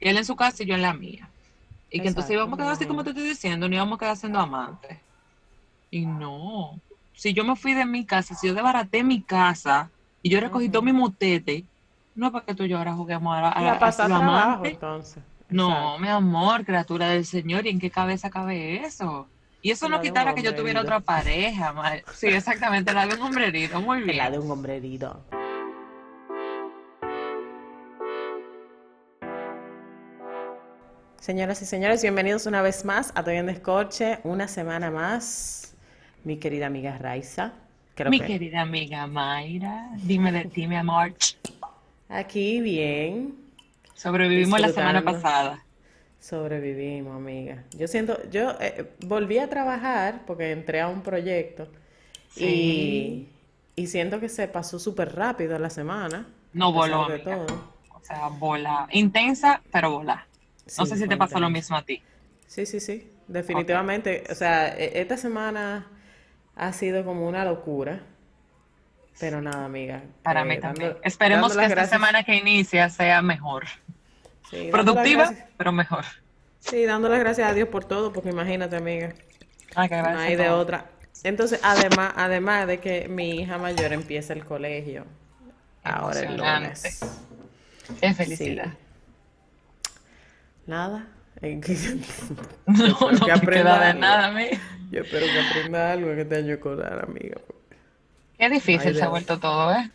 Él en su casa y yo en la mía. Y que entonces íbamos a quedar así como te estoy diciendo, no íbamos a quedar siendo amantes. Y no. Si yo me fui de mi casa, si yo desbaraté mi casa y yo recogí todo mi motete, no es para que tú y yo ahora juguemos a, a, La a trabajo, entonces. No, Exacto. mi amor, criatura del Señor, ¿y en qué cabeza cabe eso? Y eso La no quitara que yo tuviera otra pareja, ma- Sí, exactamente, la de un hombre herido, muy bien. la de un hombre Señoras y señores, bienvenidos una vez más a Toy en Descorche, una semana más. Mi querida amiga Raiza. Creo Mi que querida amiga Mayra, dime de ti, mi amor. aquí bien, Sobrevivimos la semana pasada. sobrevivimos, amiga. Yo siento, yo eh, volví a trabajar porque entré a un proyecto Sí. y, y siento que se pasó súper rápido la semana. No voló, amiga. todo. O sea, bola. Intensa, pero bola. No sé si te pasó lo mismo a ti. Sí, sí, sí, definitivamente. O sea, e- esta semana ha sido como una locura. Pero nada, amiga. Para eh, mí dando- también. Esperemos dando que esta gracias- semana que inicia sea mejor. sí, Productiva, pero mejor. Sí, dando las gracias a Dios por todo, porque imagínate, amiga, Ay, que no hay de otra. Entonces, además, además de que mi hija mayor empieza el colegio ahora el lunes. Qué felicidad. Sí. Nada. que- No, no que te aprenda queda de nada, amiga. Yo espero que aprenda algo en este año escolar, amiga. Qué difícil Ay, se ha vuelto todo, ¿eh?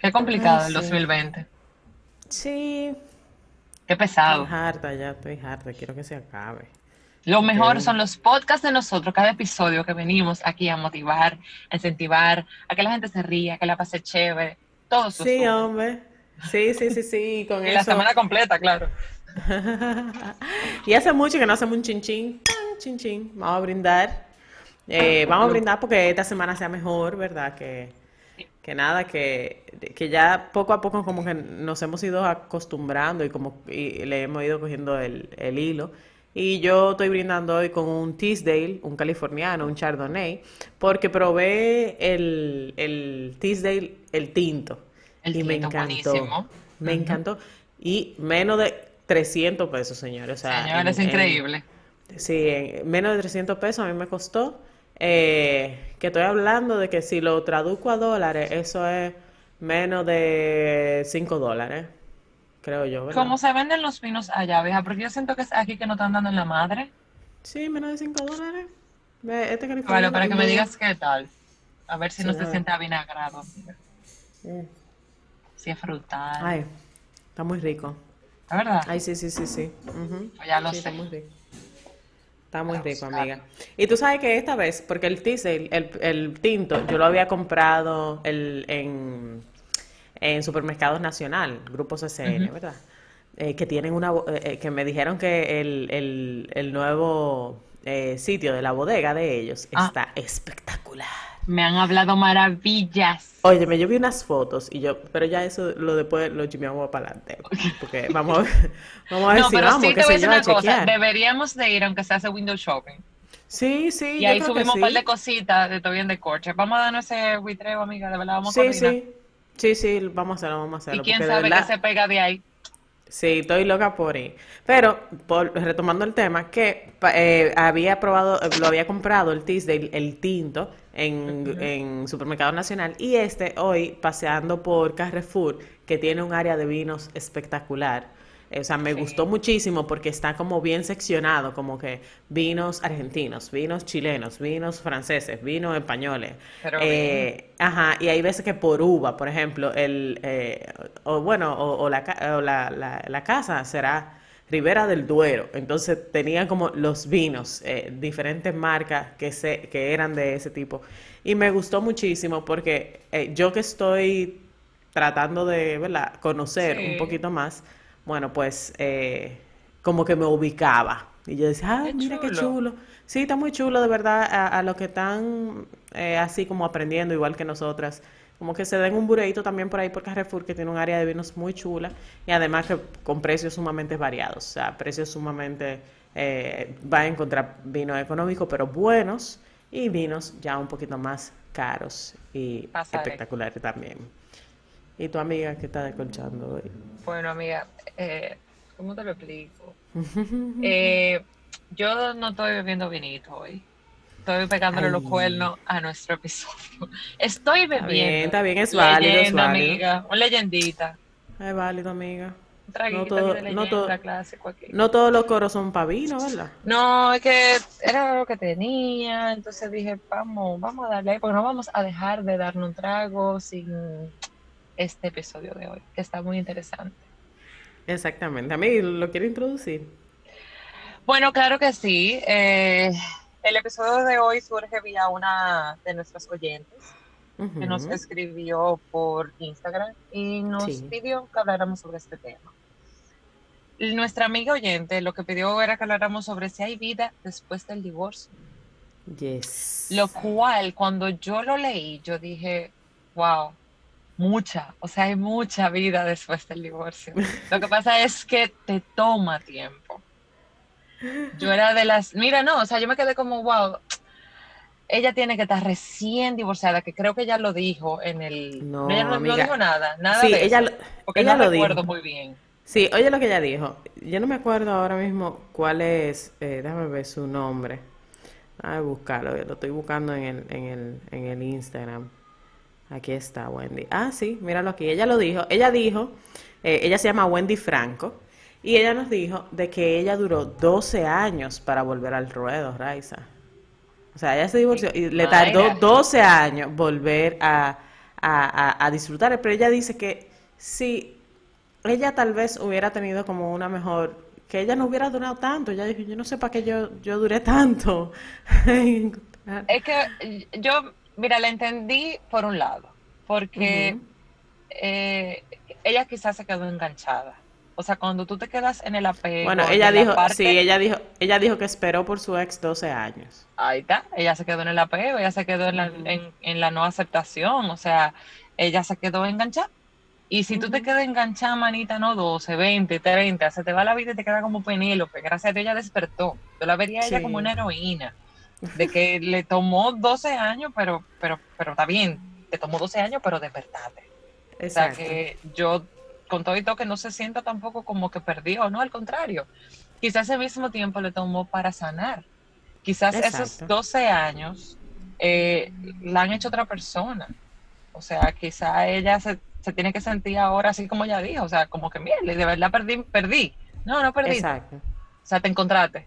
Qué complicado Ay, el sí. 2020. Sí, Qué pesado. Estoy harta ya, estoy harta, quiero que se acabe. Lo mejor son los podcasts de nosotros, cada episodio que venimos aquí a motivar, a incentivar, a que la gente se ría, que la pase chévere. Todo eso. Sí, hombre. Sí, sí, sí, sí, con Y la eso. semana completa, claro. y hace mucho que no hacemos un chin chin, chin chin. Vamos a brindar. Eh, vamos a brindar porque esta semana sea mejor, ¿verdad? Que, que nada, que, que ya poco a poco como que nos hemos ido acostumbrando y como y le hemos ido cogiendo el, el hilo. Y yo estoy brindando hoy con un Teasdale, un californiano, un Chardonnay, porque probé el, el Teasdale, el tinto. El y me tinto, encantó. buenísimo. Me encantó. Y menos de 300 pesos, señores. O sea, Señor, en- es en- increíble. sí, en menos de 300 pesos a mí me costó. eh, que estoy hablando de que si lo traduzco a dólares, eso es menos de 5 dólares, creo yo, ¿verdad? ¿Cómo se venden los vinos allá, vieja? Porque yo siento que es aquí que no están dando en la madre. Sí, menos de 5 dólares. Este californiano para que me digas qué tal. A ver si Sí, no se avinagrado. amiga. Mm. Si es frutal. Ay, está muy rico. ¿La verdad? Ay, sí, sí, sí, sí. Ujú. Ya lo Sí, sé. está muy rico. Está muy rico, amiga. Y tú sabes que esta vez, porque el Teasdale, el, el tinto, yo lo había comprado el, en, en Supermercados Nacional, Grupo CCN, Ujú. ¿verdad? Eh, que tienen una, eh, eh, que me dijeron que el, el, el nuevo eh, sitio de la bodega de ellos Ah. está espectacular. Me han hablado maravillas. Óyeme, yo vi unas fotos y yo, pero ya eso lo después lo chimeamos para adelante, porque vamos a ver, vamos a ver No, si pero vamos, sí qué te voy a decir una cosa. Deberíamos de ir aunque se hace window shopping. Sí, sí, Y yo ahí creo que subimos un par de cositas de todo bien de corche. Vamos a darnos ese buitreo, amiga. De verdad, vamos a Sí, coordinar. sí. Sí, sí, vamos a hacerlo, vamos a Y hacerlo. quién porque de sabe qué verdad- se pega de ahí. Sí, estoy loca por ir. Pero, por, retomando el tema, que eh, había probado, eh, lo había comprado el Teasdale, el tinto, en, en Supermercado Nacional. Y este, hoy, paseando por Carrefour, que tiene un área de vinos espectacular. O sea, me Sí. gustó muchísimo porque está como bien seccionado, como que vinos argentinos, vinos chilenos, vinos franceses, vinos españoles. Pero Eh, Ajá, y hay veces que por uva, por ejemplo, el, eh, o bueno, o, o la, o la, la- la casa será Ribera del Duero. Entonces tenían como los vinos, eh, diferentes marcas que, se, que eran de ese tipo. Y me gustó muchísimo porque eh, yo que estoy tratando de, ¿verdad? conocer Sí. un poquito más, bueno, pues eh, como que me ubicaba. Y yo decía, ay, Qué mira qué chulo. Sí, está muy chulo, de verdad, a, a los que están eh, así como aprendiendo, igual que nosotras. Como que se den un bureíto también por ahí por Carrefour, que tiene un área de vinos muy chula y además que con precios sumamente variados. O sea, precios sumamente. Eh, va a encontrar vinos económicos, pero buenos, y vinos ya un poquito más caros y Pasaré. espectaculares también. ¿Y tu amiga qué está descolchando hoy? Bueno, amiga, eh, ¿cómo te lo explico? Eh, yo no estoy bebiendo vinito hoy. Estoy pegándole los cuernos a nuestro episodio. Estoy bebiendo. Está bien, es válido, es válido. amiga. Una leyendita. Es válido, amiga. No, todo, no, no, todos los coros son para vino, ¿verdad? No, es que era lo que tenía, entonces dije, vamos, vamos a darle, porque no vamos a dejar de darnos un trago sin este episodio de hoy, que está muy interesante. Exactamente. A mí lo quiero introducir. Bueno, claro que sí. Eh, el episodio de hoy surge vía una de nuestras oyentes que nos escribió por Instagram y nos pidió que habláramos sobre este tema. Nuestra amiga oyente lo que pidió era que habláramos sobre si hay vida después del divorcio. Yes. Lo cual, cuando yo lo leí, yo dije, wow, mucha, o sea, hay mucha vida después del divorcio. Lo que pasa es que te toma tiempo. Yo era de las, mira, no, o sea, yo me quedé como, wow, ella tiene que estar recién divorciada, que creo que ella lo dijo en el... No, ella no, dijo nada, nada sí, de ella, eso, porque ella no lo recuerdo dijo. muy bien. Sí, oye lo que ella dijo. Yo no me acuerdo ahora mismo cuál es, eh, déjame ver su nombre. Déjame buscarlo, lo estoy buscando en el, en el, en el Instagram. Aquí está Wendy. Ah, sí, míralo aquí. Ella lo dijo. Ella dijo, eh, ella se llama Wendy Franco. Y ella nos dijo de que ella duró 12 años para volver al ruedo, Raiza. O sea, ella se divorció y le tardó 12 años volver a, a, a, disfrutar. Pero ella dice que si ella tal vez hubiera tenido como una mejor, que ella no hubiera durado tanto. Ella dijo, yo no sé para qué yo, yo duré tanto. es que yo, mira, la entendí por un lado, porque eh, ella quizás se quedó enganchada. O sea, cuando tú te quedas en el apego. Bueno, ella dijo, sí, ella dijo, ella dijo que esperó por su ex 12 años. Ahí está, ella se quedó en el apego, ella se quedó en la, en, la no aceptación, o sea, ella se quedó enganchada. Y si tú te quedas enganchada, manita, no 12, 20, 30, se te va la vida y te queda como Penélope. Gracias a Dios ella despertó. Yo la vería a ella como una heroína. De que le tomó 12 años, pero, pero, pero está bien. Te tomó 12 años, pero despertate. Exacto. O sea que yo con todo y todo que no se sienta tampoco como que perdió, no, al contrario. Quizás ese mismo tiempo le tomó para sanar. Quizás esos 12 años eh, la han hecho otra persona. O sea, quizá ella se, tiene que sentir ahora así como ella dijo, o sea, como que, mire, de verdad perdí, perdí. No, no perdí. Exacto. O sea, te encontraste.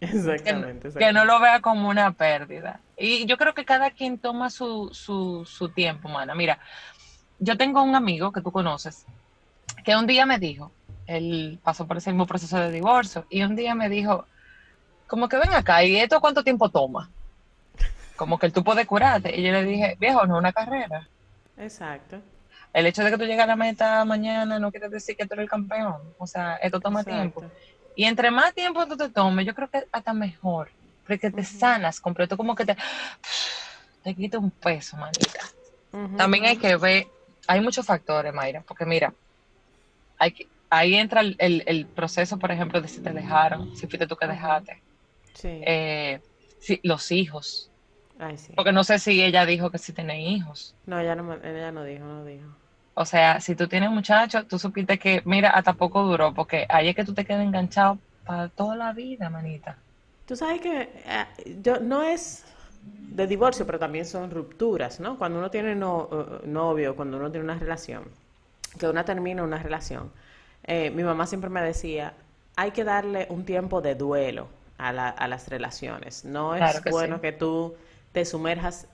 Exactamente, que, no lo vea como una pérdida. Y yo creo que cada quien toma su, su, su tiempo, mana. Mira, yo tengo un amigo que tú conoces, que un día me dijo, él pasó por ese mismo proceso de divorcio, y un día me dijo, como que ven acá, ¿y esto cuánto tiempo toma? Como que tú puedes curarte. Y yo le dije, viejo, no es una carrera. Exacto. El hecho de que tú llegues a la meta mañana no quiere decir que tú eres el campeón. O sea, esto toma tiempo. Y entre más tiempo tú te tomes, yo creo que hasta mejor. Porque te sanas completo, como que te, te quita un peso, manita. También hay que ver, hay muchos factores, Mayra, porque mira, ahí entra el, proceso, por ejemplo, de si te dejaron, si fuiste tú que dejaste. Sí. Eh, los hijos. Ay, sí. Porque no sé si ella dijo que si tiene hijos. No, ella no, ella no dijo, no dijo. O sea, si tú tienes muchachos, tú supiste que, mira, hasta poco duró, porque ahí es que tú te quedas enganchado para toda la vida, manita. Tú sabes que eh, yo no es de divorcio, pero también son rupturas, ¿no? Cuando uno tiene no, uh, novio, cuando uno tiene una relación, que una termina una relación, eh, mi mamá siempre me decía, hay que darle un tiempo de duelo a, la, a las relaciones. No es bueno que tú te sumerjas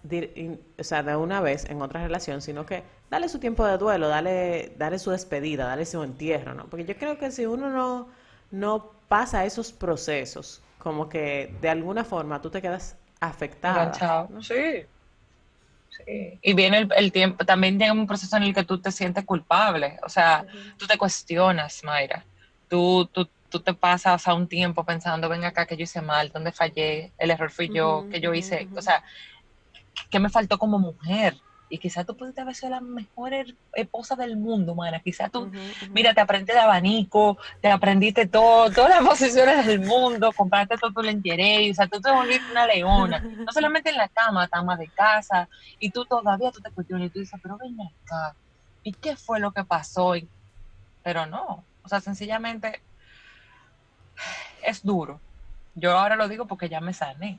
o sea, de una vez en otra relación, sino que dale su tiempo de duelo, dale, dale su despedida, dale su entierro, ¿no? Porque yo creo que si uno no, no pasa esos procesos, como que de alguna forma tú te quedas afectada. Sí. Y viene el, tiempo, también llega un proceso en el que tú te sientes culpable, o sea, tú te cuestionas, Mayra, tú, tú, tú te pasas a un tiempo pensando, ven acá, que yo hice mal, dónde fallé, el error fui yo, que yo hice, o sea, ¿qué me faltó como mujer? Y quizás tú pudiste haber sido la mejor esposa del mundo, mana. Quizás tú, mira, te aprendiste de abanico, te aprendiste todo, todas las posiciones del mundo, compraste todo tu lentería, o sea, tú te volviste una leona. No solamente en la cama, cama de casa, y tú todavía tú te cuestionas y tú dices, pero ven acá, ¿y qué fue lo que pasó? pero no, o sea, sencillamente es duro. Yo ahora lo digo porque ya me sané.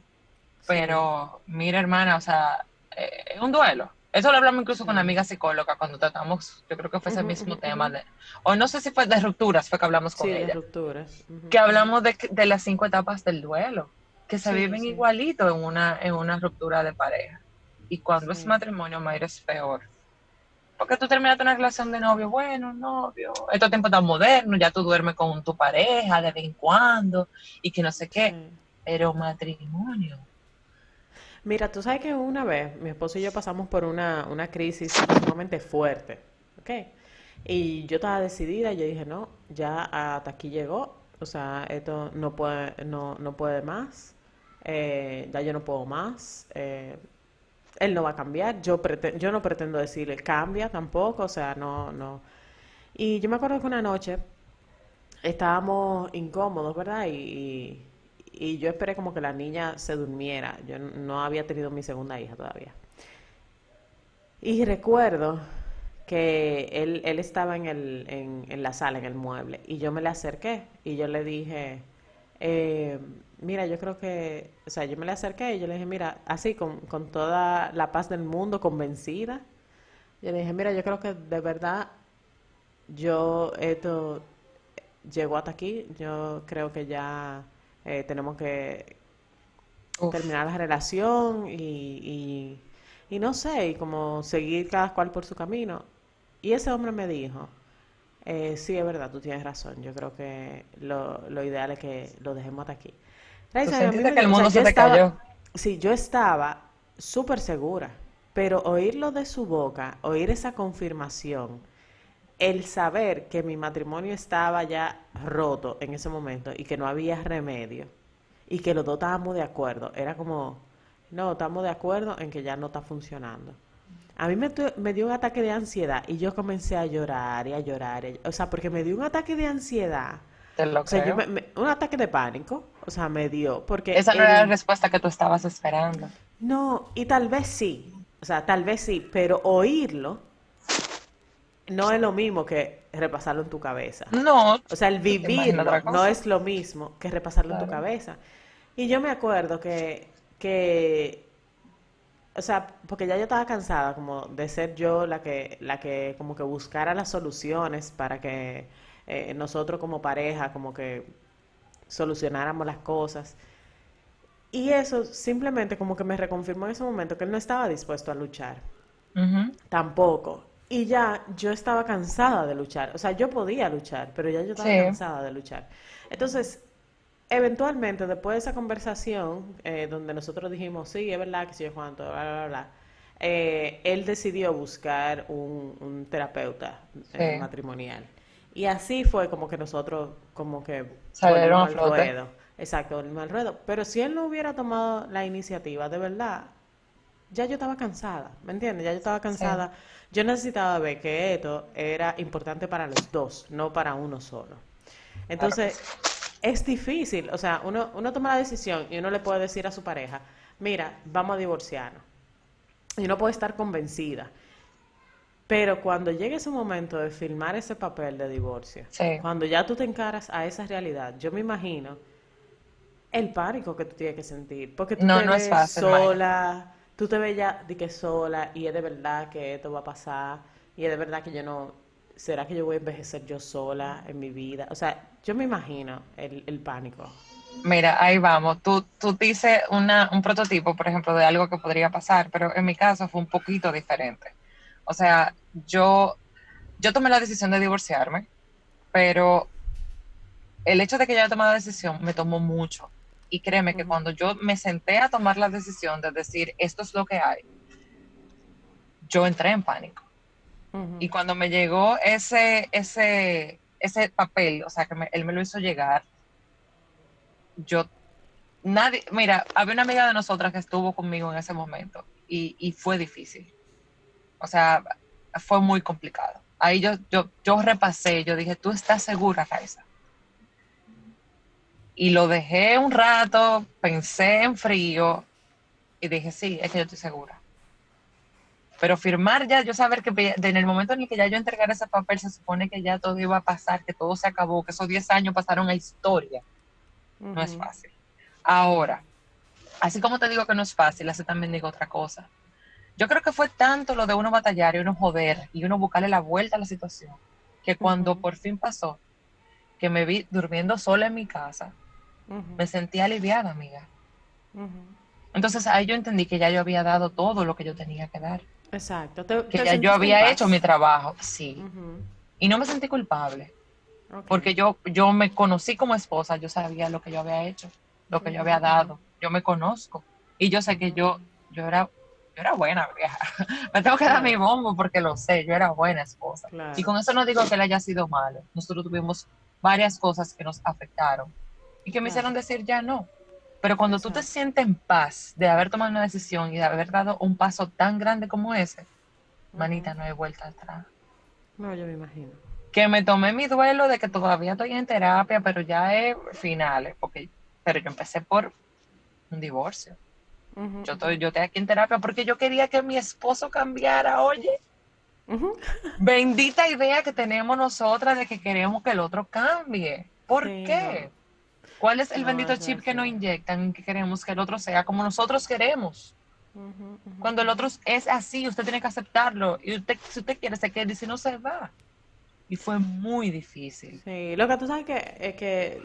Pero mira, hermana, o sea, eh, es un duelo. Eso lo hablamos incluso con una amiga psicóloga cuando tratamos, yo creo que fue ese mismo tema, de, o no sé si fue de rupturas, fue que hablamos con sí, ella. de rupturas. Que hablamos de, de, las cinco etapas del duelo, que se viven igualito en una, en una ruptura de pareja. Y cuando es matrimonio, Mayra, es peor. Porque tú terminaste una relación de novio, bueno, novio, estos tiempos tan modernos, ya tú duermes con tu pareja de vez en cuando y que no sé qué, pero matrimonio. Mira, tú sabes que una vez mi esposo y yo pasamos por una, una crisis sumamente fuerte, ¿ok? Y yo estaba decidida, yo dije, no, ya hasta aquí llegó, o sea, esto no puede, no, no puede más, eh, ya yo no puedo más, eh, él no va a cambiar, yo, yo no pretendo decirle cambia tampoco, o sea, no, no. Y yo me acuerdo que una noche estábamos incómodos, ¿verdad? Y, y, yo esperé como que la niña se durmiera, yo no había tenido mi segunda hija todavía. Y recuerdo que él, él estaba en, el, en, en la sala, en el mueble, y yo me le acerqué y yo le dije, eh, mira, yo creo que, o sea, yo me le acerqué y yo le dije, mira, así, con, con toda la paz del mundo, convencida, yo le dije, mira, yo creo que de verdad yo, esto llegó hasta aquí, yo creo que ya eh, tenemos que terminar la relación y, y, y no sé, y como seguir cada cual por su camino. Y ese hombre me dijo, eh, sí, es verdad, tú tienes razón. Yo creo que lo, lo ideal es que lo dejemos hasta aquí. que el mundo se te cayó? Sí, yo estaba súper segura, pero oírlo de su boca, oír esa confirmación, el saber que mi matrimonio estaba ya roto en ese momento y que no había remedio y que los dos estábamos de acuerdo, era como, no, estamos de acuerdo en que ya no está funcionando. A mí me, me, dio un ataque de ansiedad y yo comencé a llorar y a llorar. o sea, porque me dio un ataque de ansiedad. Te lo o sea, yo me, un ataque de pánico. O sea, me dio. Porque Esa no era la respuesta que tú estabas esperando. No, y tal vez sí. O sea, tal vez sí. Pero oírlo no es lo mismo que repasarlo en tu cabeza. No. O sea, el vivirlo no es lo mismo que repasarlo en tu cabeza. Y yo me acuerdo que, que o sea, porque ya yo estaba cansada como de ser yo la que, la que como que buscara las soluciones para que eh, nosotros como pareja como que solucionáramos las cosas. Y eso simplemente como que me reconfirmó en ese momento que él no estaba dispuesto a luchar. Tampoco. Y ya yo estaba cansada de luchar. O sea, yo podía luchar, pero ya yo estaba cansada de luchar. Entonces, eventualmente, después de esa conversación, eh, donde nosotros dijimos, sí, es verdad que sí, Juan, bla, bla, bla, eh, él decidió buscar un, terapeuta eh, matrimonial. Y así fue como que nosotros, como que... Salieron al ruedo. Exacto, al ruedo. Pero si él no hubiera tomado la iniciativa, de verdad, ya yo estaba cansada, ¿me entiendes? Ya yo estaba cansada. Yo necesitaba ver que esto era importante para los dos, no para uno solo. Entonces es difícil, o sea, uno, uno toma la decisión y uno le puede decir a su pareja, mira, vamos a divorciarnos. Y uno puede estar convencida. Pero cuando llegue ese momento de firmar ese papel de divorcio, cuando ya tú te encaras a esa realidad, yo me imagino el pánico que tú tienes que sentir. Porque tú te ves sola, tú te ves ya de que sola y es de verdad que esto va a pasar y es de verdad que yo no, ¿será que yo voy a envejecer yo sola en mi vida? O sea, yo me imagino el, pánico. Mira, ahí vamos. Tú, tú dices una, un prototipo, por ejemplo, de algo que podría pasar, pero en mi caso fue un poquito diferente. O sea, yo, yo tomé la decisión de divorciarme, pero el hecho de que yo haya tomado la decisión me tomó mucho. Y créeme que cuando yo me senté a tomar la decisión de decir, esto es lo que hay, yo entré en pánico. Y cuando me llegó ese, ese, ese papel, o sea, que él me lo hizo llegar, yo, nadie, mira, había una amiga de nosotras que estuvo conmigo en ese momento y, y fue difícil. O sea, fue muy complicado. Ahí yo, yo, yo repasé, yo dije, ¿tú estás segura, Raisa? Y lo dejé un rato, pensé en frío y dije, sí, es que yo estoy segura. Pero firmar ya, yo saber que en el momento en el que ya yo entregara ese papel, se supone que ya todo iba a pasar, que todo se acabó, que esos 10 años pasaron a historia. No es fácil. Ahora, así como te digo que no es fácil, así también digo otra cosa. Yo creo que fue tanto lo de uno batallar y uno joder y uno buscarle la vuelta a la situación, que cuando por fin pasó, que me vi durmiendo sola en mi casa, me sentí aliviada, amiga. Entonces ahí yo entendí que ya yo había dado todo lo que yo tenía que dar. Exacto. que ya yo había hecho mi trabajo, sí. Y no me sentí culpable. Porque yo, yo me conocí como esposa, yo sabía lo que yo había hecho, lo que yo había dado. Yo me conozco. Y yo sé que yo, yo era yo era buena vieja. Me tengo que dar mi bombo porque lo sé, yo era buena esposa. Y con eso no digo que él haya sido malo. Nosotros tuvimos varias cosas que nos afectaron y que me hicieron decir ya no. Pero cuando tú te sientes en paz de haber tomado una decisión y de haber dado un paso tan grande como ese, manita, no hay vuelta atrás. No, yo me imagino. Que me tomé mi duelo de que todavía estoy en terapia, pero ya es finales, porque, pero yo empecé por un divorcio. yo, estoy, yo estoy aquí en terapia porque yo quería que mi esposo cambiara, oye. Bendita idea que tenemos nosotras de que queremos que el otro cambie. ¿Por qué? ¿Cuál es el bendito chip que nos inyectan que queremos que el otro sea como nosotros queremos? Cuando el otro es así, usted tiene que aceptarlo. Y usted, si usted quiere, se queda y si no se va. Y fue muy difícil. Sí, lo que tú sabes que, es que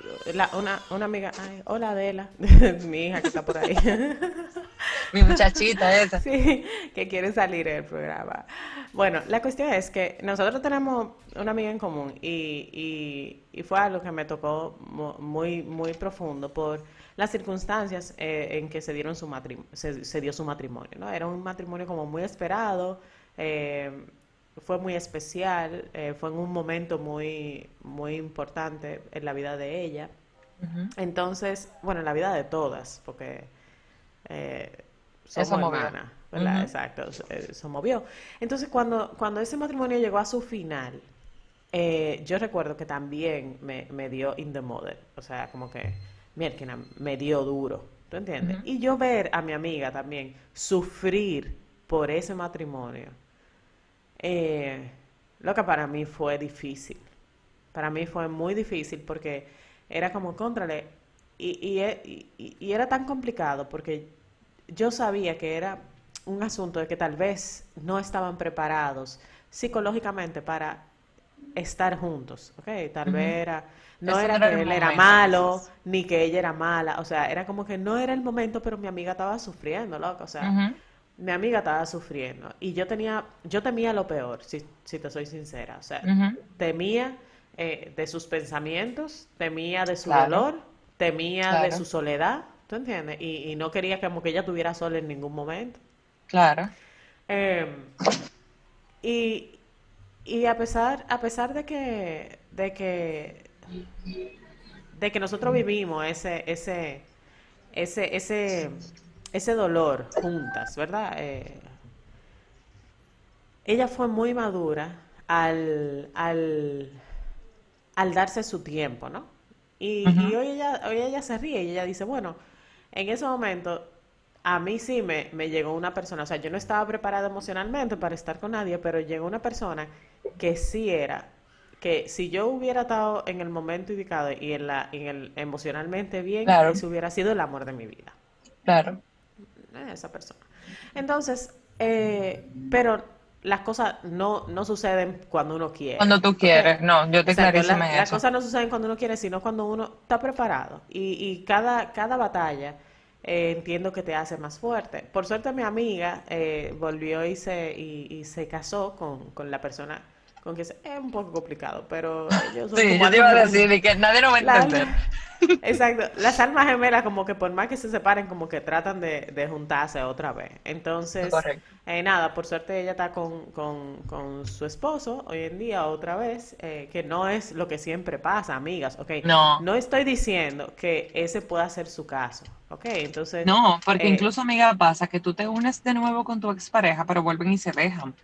una, una amiga, ay, hola Adela, mi hija que está por ahí. mi muchachita esa. Sí, que quiere salir del programa. Bueno, la cuestión es que nosotros tenemos una amiga en común y, y, fue algo que me tocó muy, muy profundo por las circunstancias eh, en que se dieron su se, se, dio su matrimonio, ¿no? Era un matrimonio como muy esperado, eh, fue muy especial, eh, fue en un momento muy, muy importante en la vida de ella. Entonces, bueno, en la vida de todas, porque eh, somos hermanas, ¿verdad? Exacto, se, movió. Entonces, cuando, cuando ese matrimonio llegó a su final, eh, yo recuerdo que también me, me, dio in the mother, o sea, como que, mierda, me dio duro, ¿tú entiendes? Y yo ver a mi amiga también sufrir por ese matrimonio, eh, lo que para mí fue difícil. Para mí fue muy difícil porque era como contrale. Y, y, y, era tan complicado porque yo sabía que era un asunto de que tal vez no estaban preparados psicológicamente para estar juntos, ¿ok? Tal vez era, no era que él era malo, ni que ella era mala, o sea, era como que no era el momento, pero mi amiga estaba sufriendo, loco, o sea, mi amiga estaba sufriendo y yo tenía, yo temía lo peor, si, si te soy sincera. O sea, temía eh, de sus pensamientos, temía de su dolor, temía de su soledad, ¿tú entiendes? Y, no quería como que ella tuviera sola en ningún momento. Claro. Em, y, y a pesar, a pesar de que, de que, de que nosotros vivimos ese, ese, ese, ese ese dolor juntas, ¿verdad? Eh, ella fue muy madura al, al, al, darse su tiempo, ¿no? Y, hoy, ella, hoy ella se ríe y ella dice, bueno, en ese momento a mí sí me, me, llegó una persona, o sea, yo no estaba preparada emocionalmente para estar con nadie, pero llegó una persona que sí era, que si yo hubiera estado en el momento indicado y en, la, en el emocionalmente bien, ese hubiera sido el amor de mi vida. Claro esa persona. Entonces, eh, pero las cosas no, no suceden cuando uno quiere. Cuando tú quieres, no, yo te clarísimo la, Las cosas no suceden cuando uno quiere, sino cuando uno está preparado. Y, y cada, cada batalla eh, entiendo que te hace más fuerte. Por suerte mi amiga eh, volvió y se, y, se casó con, con la persona con que es, un poco complicado, pero ellos son Sí, yo te iba a decir que nadie lo va a entender. exacto, las almas gemelas como que por más que se separen, como que tratan de, de juntarse otra vez. Entonces, eh, nada, por suerte ella está con, con, con, su esposo hoy en día otra vez, eh, que no es lo que siempre pasa, amigas, ¿ok? No. No estoy diciendo que ese pueda ser su caso, ¿ok? Entonces... No, porque eh, incluso, amiga, pasa que tú te unes de nuevo con tu expareja, pero vuelven y se dejan.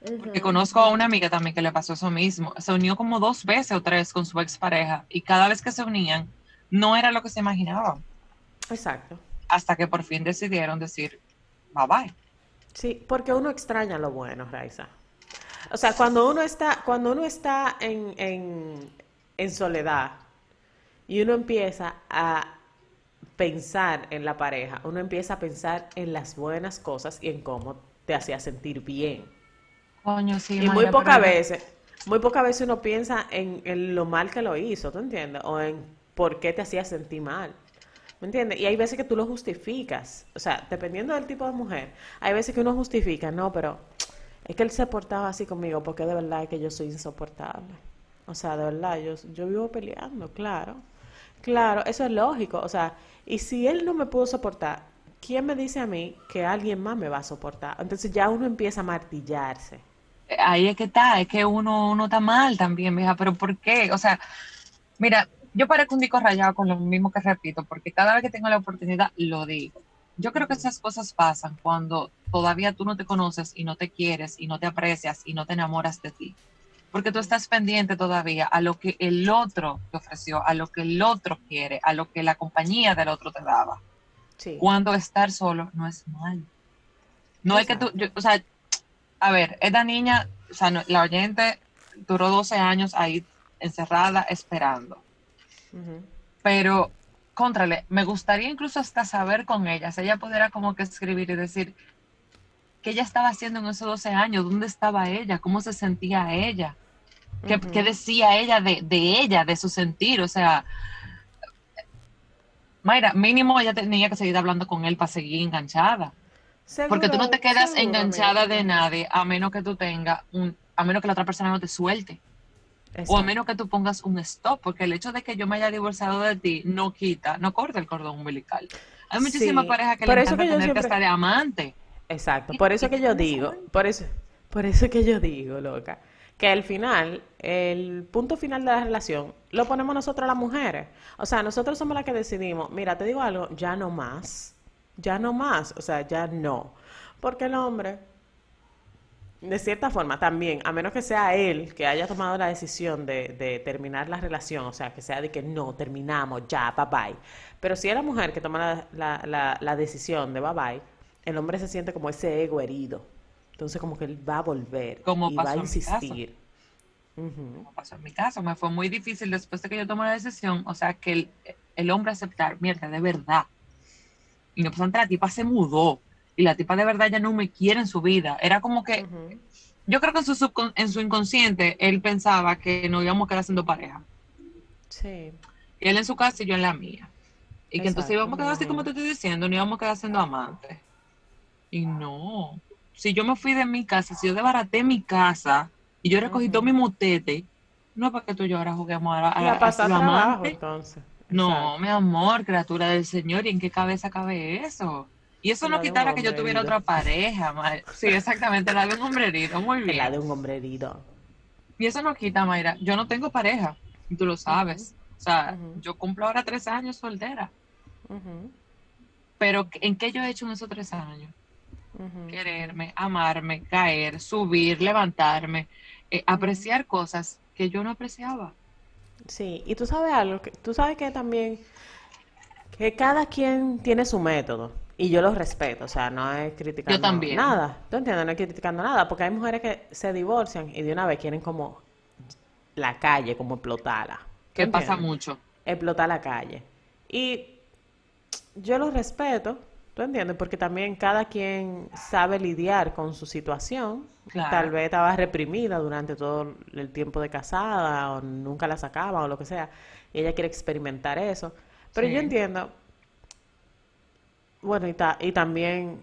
Porque conozco a una amiga también que le pasó eso mismo. Se unió como dos veces o tres con su expareja y cada vez que se unían no era lo que se imaginaban. Exacto. Hasta que por fin decidieron decir bye bye. Sí, porque uno extraña lo bueno, Raiza. O sea, cuando uno está, cuando uno está en, en, en soledad y uno empieza a pensar en la pareja, uno empieza a pensar en las buenas cosas y en cómo te hacía sentir bien. Coño, sí. Y muy pocas veces, muy pocas veces uno piensa en, en, lo mal que lo hizo, ¿tú entiendes? O en por qué te hacía sentir mal. ¿Me entiendes? Y hay veces que tú lo justificas. O sea, dependiendo del tipo de mujer, hay veces que uno justifica, no, pero es que él se portaba así conmigo porque de verdad es que yo soy insoportable. O sea, de verdad, yo, yo vivo peleando, claro. Claro, eso es lógico. O sea, y si él no me pudo soportar, ¿quién me dice a mí que alguien más me va a soportar? Entonces ya uno empieza a martillarse. Ahí es que está, es que uno, uno está mal también, mija, pero ¿por qué? O sea, mira, yo parezco un disco rayado con lo mismo que repito, porque cada vez que tengo la oportunidad lo digo. Yo creo que esas cosas pasan cuando todavía tú no te conoces y no te quieres y no te aprecias y no te enamoras de ti. Porque tú estás pendiente todavía a lo que el otro te ofreció, a lo que el otro quiere, a lo que la compañía del otro te daba. Cuando estar solo no es mal. No es que tú, o sea, a ver, esta niña, o sea, la oyente duró 12 años ahí encerrada esperando. Pero, contrale, me gustaría incluso hasta saber con ella, si ella pudiera como que escribir y decir qué ella estaba haciendo en esos 12 años, dónde estaba ella, cómo se sentía ella, qué, decía ella de, de ella, de su sentir, o sea, Mayra, mínimo ella tenía que seguir hablando con él para seguir enganchada. Porque tú no te quedas enganchada de nadie a menos que tú tengas un, a menos que la otra persona no te suelte. O a menos que tú pongas un stop, porque el hecho de que yo me haya divorciado de ti no quita, no corta el cordón umbilical. Hay muchísimas parejas que le encanta tener que estar de amante. Exacto, por eso que yo digo, por eso, por eso que yo digo, loca, que al final, el punto final de la relación lo ponemos nosotros las mujeres. O sea, nosotros somos las que decidimos, mira, te digo algo, ya no más, ya no más, o sea, ya no. Porque el hombre, de cierta forma, también, a menos que sea él que haya tomado la decisión de, terminar la relación, o sea, que sea de que no, terminamos, ya, bye bye. Pero si es la mujer que toma la, decisión de bye bye, el hombre se siente como ese ego herido. Entonces, como que él va a volver y va a insistir. Como pasó en mi caso, me fue muy difícil después de que yo tomé la decisión, o sea, que el, hombre aceptar, mierda, de verdad. Y no obstante, la tipa se mudó y la tipa de verdad ya no me quiere en su vida. Era como que, yo creo que en su, en su inconsciente él pensaba que nos íbamos a quedar siendo pareja. Sí. Y él en su casa y yo en la mía. Y que entonces íbamos a quedar así como te estoy diciendo, no íbamos a quedar siendo amantes. Y no. Si yo me fui de mi casa, si yo desbaraté mi casa y yo recogí todo mi motete, no es para que tú y yo ahora juguemos a, a, a, trabajo, entonces. No, mi amor, criatura del Señor, ¿y en qué cabeza cabe eso? Y eso no quitara que yo tuviera otra pareja. Sí, exactamente, la de un hombrerito, muy bien. La de un hombrerito. Y eso no quita, Mayra. Yo no tengo pareja, y tú lo sabes. O sea, yo cumplo ahora tres años soltera. Pero ¿en qué yo he hecho en esos tres años? Quererme, amarme, caer, subir, levantarme, eh, apreciar cosas que yo no apreciaba. Sí, y tú sabes algo, que, tú sabes que también que cada quien tiene su método y yo lo respeto, o sea, no es criticando nada. ¿Tú entiendes? No es criticando nada, porque hay mujeres que se divorcian y de una vez quieren como la calle, como explotarla. Que pasa mucho. Explotar la calle. Y yo lo respeto, ¿tú entiendes? Porque también cada quien sabe lidiar con su situación. Tal vez estaba reprimida durante todo el tiempo de casada o nunca la sacaba o lo que sea. Y ella quiere experimentar eso. Pero yo entiendo bueno, y, y también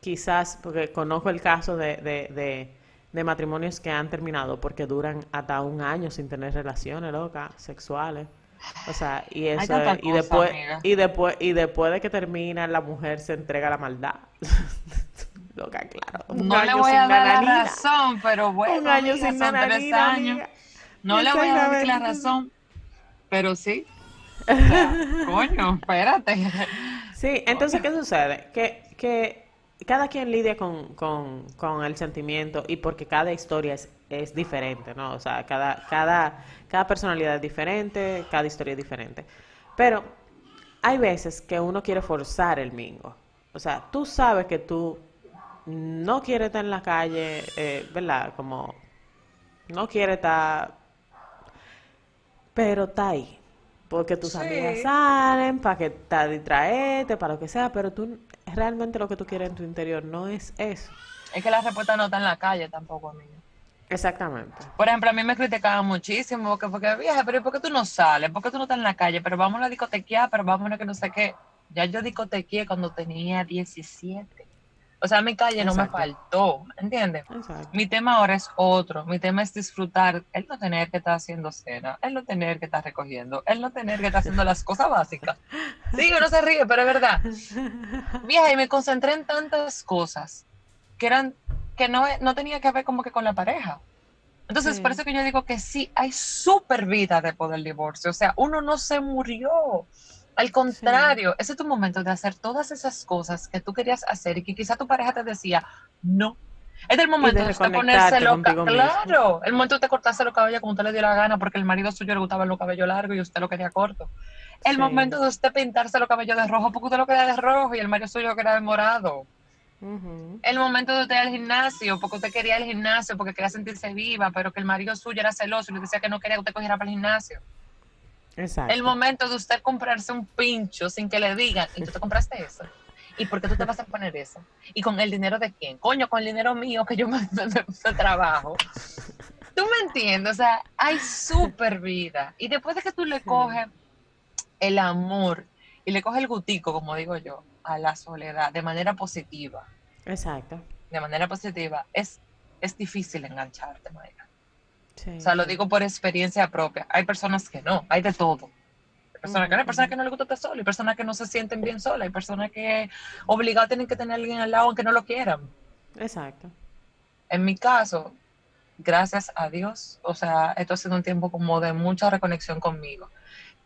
quizás, porque conozco el caso de, de, de, matrimonios que han terminado porque duran hasta un año sin tener relaciones locas, sexuales. O sea, y eso y después y después y después de que termina la mujer se entrega a la maldad. Loca, claro. no le voy a dar la razón, pero bueno, un año sin son tres años. No le voy a dar la razón, pero sí. coño, espérate. Sí, entonces, ¿qué sucede? Que, que cada quien lidia con, con, con, el sentimiento y porque cada historia es, es diferente, ¿no? O sea, cada, cada, cada personalidad es diferente, cada historia es diferente. Pero hay veces que uno quiere forzar el mingo. O sea, tú sabes que tú no quieres estar en la calle, eh, ¿verdad? Como no quieres estar... Pero está ahí. porque tus Sí. amigas salen para que te distraerte, para lo que sea, pero tú realmente lo que tú quieres en tu interior no es eso. Es que la respuesta no está en la calle tampoco, amiga. Exactamente. Por ejemplo, a mí me criticaban muchísimo porque, porque vieja, pero ¿y ¿por qué tú no sales? ¿Por qué tú no estás en la calle? Pero vamos a discotequear, pero vamos a que no sé qué. Ya yo discotequeé cuando tenía 17. O sea, mi calle no me Exacto. faltó, ¿entiendes? Exacto. Mi tema ahora es otro. Mi tema es disfrutar. Él no tener que estar haciendo cena, él no tener que estar recogiendo, él no tener que estar haciendo las cosas básicas. Sí, uno se ríe, pero es verdad. Vieja, y me concentré en tantas cosas que eran que no, no tenía que ver como que con la pareja. Entonces, Sí. por eso que yo digo que sí, hay súper vida después del divorcio. O sea, uno no se murió. Al contrario, ese es tu momento de hacer todas esas cosas que tú querías hacer y que quizá tu pareja te decía, no. Es el momento de usted ponerse mismo. Claro, el momento de cortarse los cabellos como usted le dio la gana porque el marido suyo le gustaban los cabellos largos y usted lo quería corto. El Sí. momento de usted pintarse los cabellos de rojo porque usted lo quería de rojo y el marido suyo lo quería de morado el momento de usted ir al gimnasio, porque usted quería el gimnasio, porque quería sentirse viva, pero que el marido suyo era celoso y le decía que no quería que usted cogiera para el gimnasio. Exacto. El momento de usted comprarse un pincho sin que le digan, ¿y tú te compraste eso? ¿Y por qué tú te vas a poner eso? ¿Y con el dinero de quién? Coño, con el dinero mío que yo me, me- me trabajo. ¿Tú me entiendes? O sea, hay súper vida. Y después de que tú le coges el amor y le coges el gutico, como digo yo, a la soledad de manera positiva, Exacto. de manera positiva, es, es difícil engancharte, Mayra. Sí, O sea, lo sí. digo por experiencia propia. Hay personas que no, hay de todo. Hay personas que no, hay personas que no les gusta estar solas, hay personas que no se sienten bien solas, hay personas que obligados tienen que tener a alguien al lado aunque no lo quieran. Exacto. En mi caso, gracias a Dios, o sea, esto ha sido un tiempo como de mucha reconexión conmigo.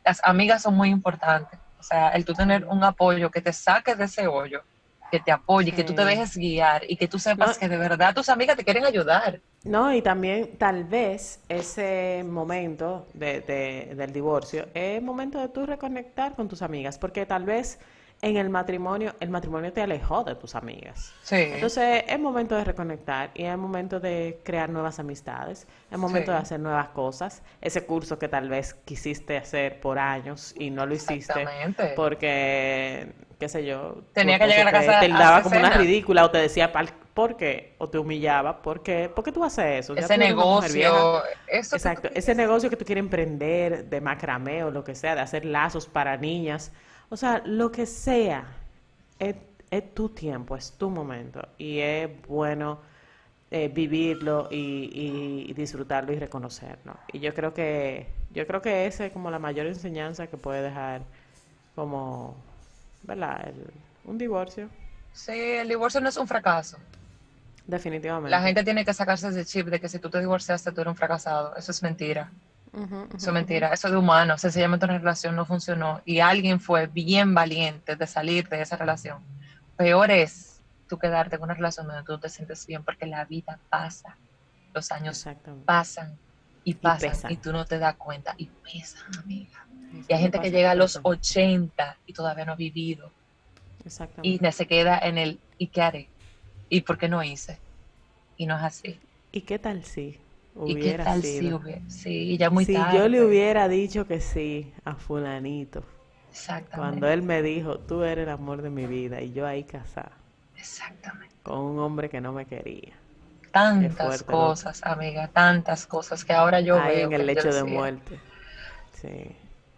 Las amigas son muy importantes. O sea, el tú tener un apoyo que te saque de ese hoyo, que te apoye, que tú te Sí. dejes guiar y que tú sepas No. que de verdad tus amigas te quieren ayudar. No, y también tal vez ese momento de, de- del divorcio es momento de tú reconectar con tus amigas, porque tal vez en el matrimonio, el matrimonio te alejó de tus amigas. Sí. Entonces es momento de reconectar y es momento de crear nuevas amistades, es momento Sí. de hacer nuevas cosas. Ese curso que tal vez quisiste hacer por años y no lo hiciste Exactamente. porque, qué sé yo, Tenía que llegar a te casa a tildaba hacer como una ridícula o te decía "Pal- ¿por qué? O te humillaba, ¿por qué? ¿Por qué tú haces eso? Ese negocio, eso Exacto, ese negocio que tú quieres emprender de macramé o lo que sea, de hacer lazos para niñas, o sea, lo que sea, es, es tu tiempo, es tu momento y es bueno eh, vivirlo y, y- y disfrutarlo y reconocerlo. Y yo creo que yo creo que esa es como la mayor enseñanza que puede dejar como, ¿verdad? El- un divorcio, Sí, el divorcio no es un fracaso. definitivamente. La gente tiene que sacarse ese chip de que si tú te divorciaste, tú eres un fracasado. Eso es mentira. Ujú, ujú, Eso es mentira. Eso es de humano. Sencillamente una relación no funcionó y alguien fue bien valiente de salir de esa relación. Peor es tú quedarte en una relación donde tú te sientes bien porque la vida pasa. Los años pasan y pasan y, tú no te das cuenta y pesan, amiga. Eso Y hay gente que llega a los eso. 80 y todavía no ha vivido Exactamente. y se queda en el ¿y qué haré? ¿Y por qué no hice? Y no es así. ¿Y qué tal si ¿Y qué tal si sido? hubiera? Sí, ya muy si tarde. yo le hubiera dicho que sí a fulanito, Exactamente. cuando él me dijo, tú eres el amor de mi vida, y yo ahí casada, Exactamente. con un hombre que no me quería, Tantas loco. cosas, amiga, tantas cosas que ahora yo ahí veo. en el lecho de decía, muerte. Sí,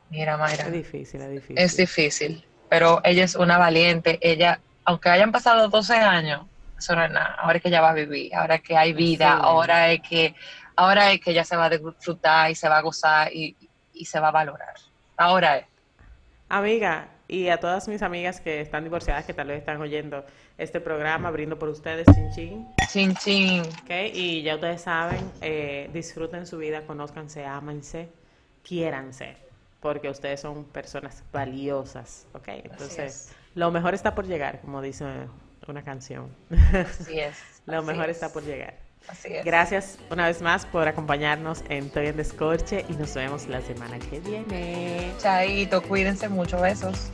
Mira, Mayra, es difícil, es difícil. es difícil, pero ella es una valiente. Ella, aunque hayan pasado 12 años, eso no es nada. Ahora es que ella va a vivir, ahora es que hay vida, ahora es que, ahora es que ella se va a disfrutar y se va a gozar y, y se va a valorar. Ahora es. Amiga, y a todas mis amigas que están divorciadas, que tal vez están oyendo este programa, brindo por ustedes, chin chin. Chin, chin. ¿ok? Y ya ustedes saben, eh, disfruten su vida, conózcanse, ámense, quiéranse, porque ustedes son personas valiosas, ¿ok? Entonces, es. lo mejor está por llegar, como dice una canción. Así es. lo así mejor es, está por llegar. Así es. Gracias una vez más por acompañarnos en Estoy en Descorche y nos vemos la semana que viene. Chaito, cuídense mucho, besos.